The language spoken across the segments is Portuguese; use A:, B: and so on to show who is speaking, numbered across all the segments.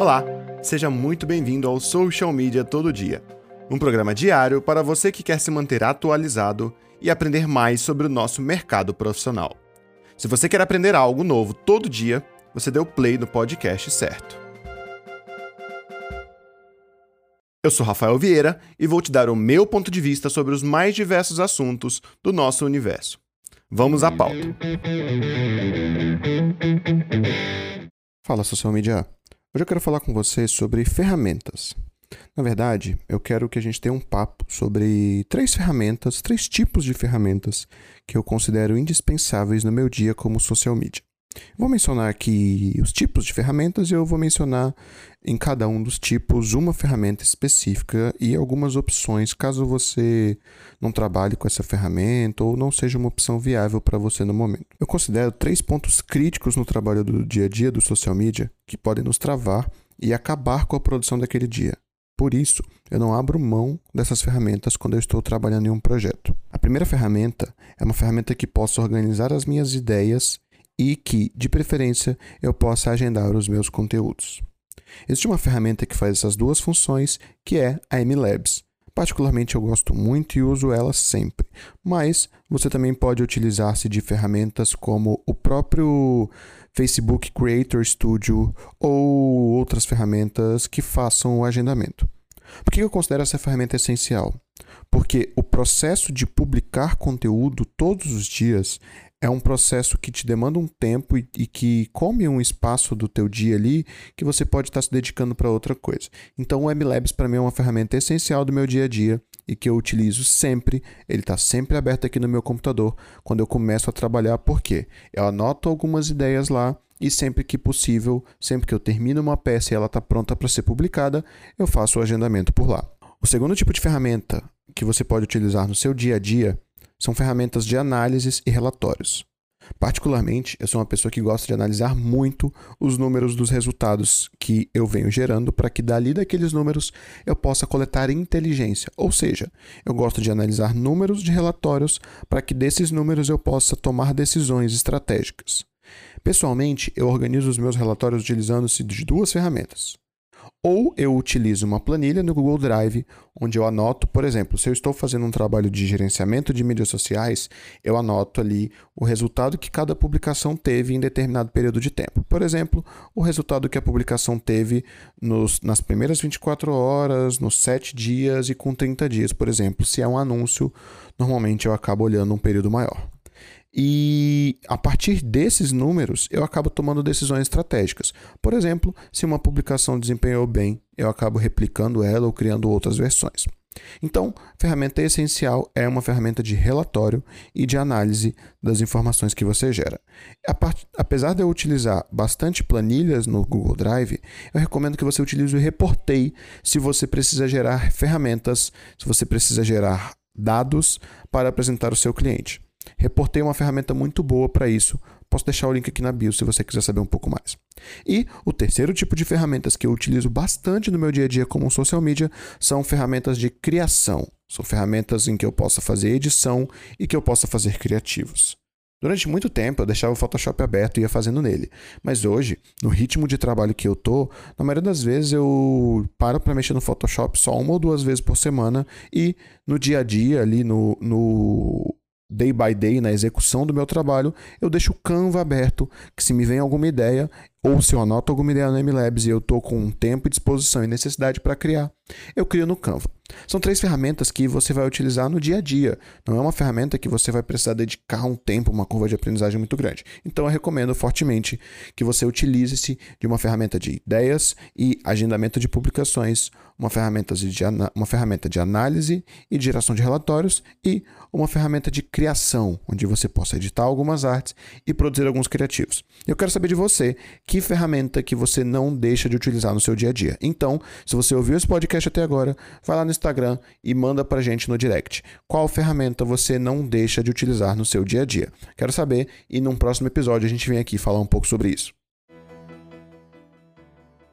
A: Olá, seja muito bem-vindo ao Social Media Todo Dia, um programa diário para você que quer se manter atualizado e aprender mais sobre o nosso mercado profissional. Se você quer aprender algo novo todo dia, você deu play no podcast certo. Eu sou Rafael Vieira e vou te dar o meu ponto de vista sobre os mais diversos assuntos do nosso universo. Vamos à pauta. Fala, social media. Hoje eu quero falar com você sobre ferramentas. Na verdade, eu quero que a gente tenha um papo sobre três ferramentas, três tipos de ferramentas que eu considero indispensáveis no meu dia como social media. Vou mencionar aqui os tipos de ferramentas e eu vou mencionar em cada um dos tipos uma ferramenta específica e algumas opções caso você não trabalhe com essa ferramenta ou não seja uma opção viável para você no momento. Eu considero três pontos críticos no trabalho do dia a dia do social media que podem nos travar e acabar com a produção daquele dia. Por isso, eu não abro mão dessas ferramentas quando eu estou trabalhando em um projeto. A primeira ferramenta é uma ferramenta que possa organizar as minhas ideias e que, de preferência, eu possa agendar os meus conteúdos. Existe uma ferramenta que faz essas duas funções, que é a MLabs. Particularmente eu gosto muito e uso ela sempre, mas você também pode utilizar-se de ferramentas como o próprio Facebook Creator Studio ou outras ferramentas que façam o agendamento. Por que eu considero essa ferramenta essencial? Porque o processo de publicar conteúdo todos os dias é um processo que te demanda um tempo e, e, que come um espaço do teu dia ali que você pode estar se dedicando para outra coisa. Então o MLabs para mim é uma ferramenta essencial do meu dia a dia e que eu utilizo sempre. Ele está sempre aberto aqui no meu computador quando eu começo a trabalhar, porque eu anoto algumas ideias lá e sempre que possível, sempre que eu termino uma peça e ela está pronta para ser publicada, eu faço o agendamento por lá. O segundo tipo de ferramenta que você pode utilizar no seu dia a dia são ferramentas de análises e relatórios. Particularmente, eu sou uma pessoa que gosta de analisar muito os números dos resultados que eu venho gerando para que dali daqueles números eu possa coletar inteligência. Ou seja, eu gosto de analisar números de relatórios para que desses números eu possa tomar decisões estratégicas. Pessoalmente, eu organizo os meus relatórios utilizando-se de duas ferramentas. Ou eu utilizo uma planilha no Google Drive, onde eu anoto, por exemplo, se eu estou fazendo um trabalho de gerenciamento de mídias sociais, eu anoto ali o resultado que cada publicação teve em determinado período de tempo. Por exemplo, o resultado que a publicação teve nos, nas primeiras 24 horas, nos 7 dias e com 30 dias, por exemplo. Se é um anúncio, normalmente eu acabo olhando um período maior. E a partir desses números, eu acabo tomando decisões estratégicas. Por exemplo, se uma publicação desempenhou bem, eu acabo replicando ela ou criando outras versões. Então, ferramenta essencial é uma ferramenta de relatório e de análise das informações que você gera. Apesar de eu utilizar bastante planilhas no Google Drive, eu recomendo que você utilize o Reportei se você precisa gerar ferramentas, se você precisa gerar dados para apresentar ao seu cliente. Reportei uma ferramenta muito boa para isso. Posso deixar o link aqui na bio se você quiser saber um pouco mais. E o terceiro tipo de ferramentas que eu utilizo bastante no meu dia a dia como social media são ferramentas de criação. São ferramentas em que eu possa fazer edição e que eu possa fazer criativos. Durante muito tempo eu deixava o Photoshop aberto e ia fazendo nele. Mas hoje, no ritmo de trabalho que eu tô, na maioria das vezes eu paro para mexer no Photoshop só uma ou duas vezes por semana e no dia a dia ali no, no day by day na execução do meu trabalho, eu deixo o Canva aberto, que se me vem alguma ideia, ou se eu anoto alguma ideia no MLabs e eu estou com tempo, disposição e necessidade para criar, eu crio no Canva. São três ferramentas que você vai utilizar no dia a dia. Não é uma ferramenta que você vai precisar dedicar um tempo, uma curva de aprendizagem muito grande. Então eu recomendo fortemente que você utilize-se de uma ferramenta de ideias e agendamento de publicações, uma ferramenta de, uma ferramenta de análise e geração de relatórios e uma ferramenta de criação, onde você possa editar algumas artes e produzir alguns criativos. Eu quero saber de você que ferramenta que você não deixa de utilizar no seu dia a dia. Então, se você ouviu esse podcast até agora, vai lá no Instagram e manda pra gente no direct. Qual ferramenta você não deixa de utilizar no seu dia a dia? Quero saber e num próximo episódio a gente vem aqui falar um pouco sobre isso.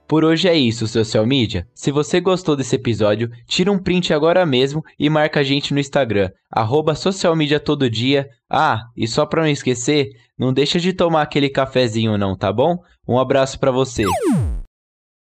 B: Por hoje é isso, social media. Se você gostou desse episódio, tira um print agora mesmo e marca a gente no Instagram, arroba dia. Ah, e só para não esquecer, não deixa de tomar aquele cafezinho não, tá bom? Um abraço para você.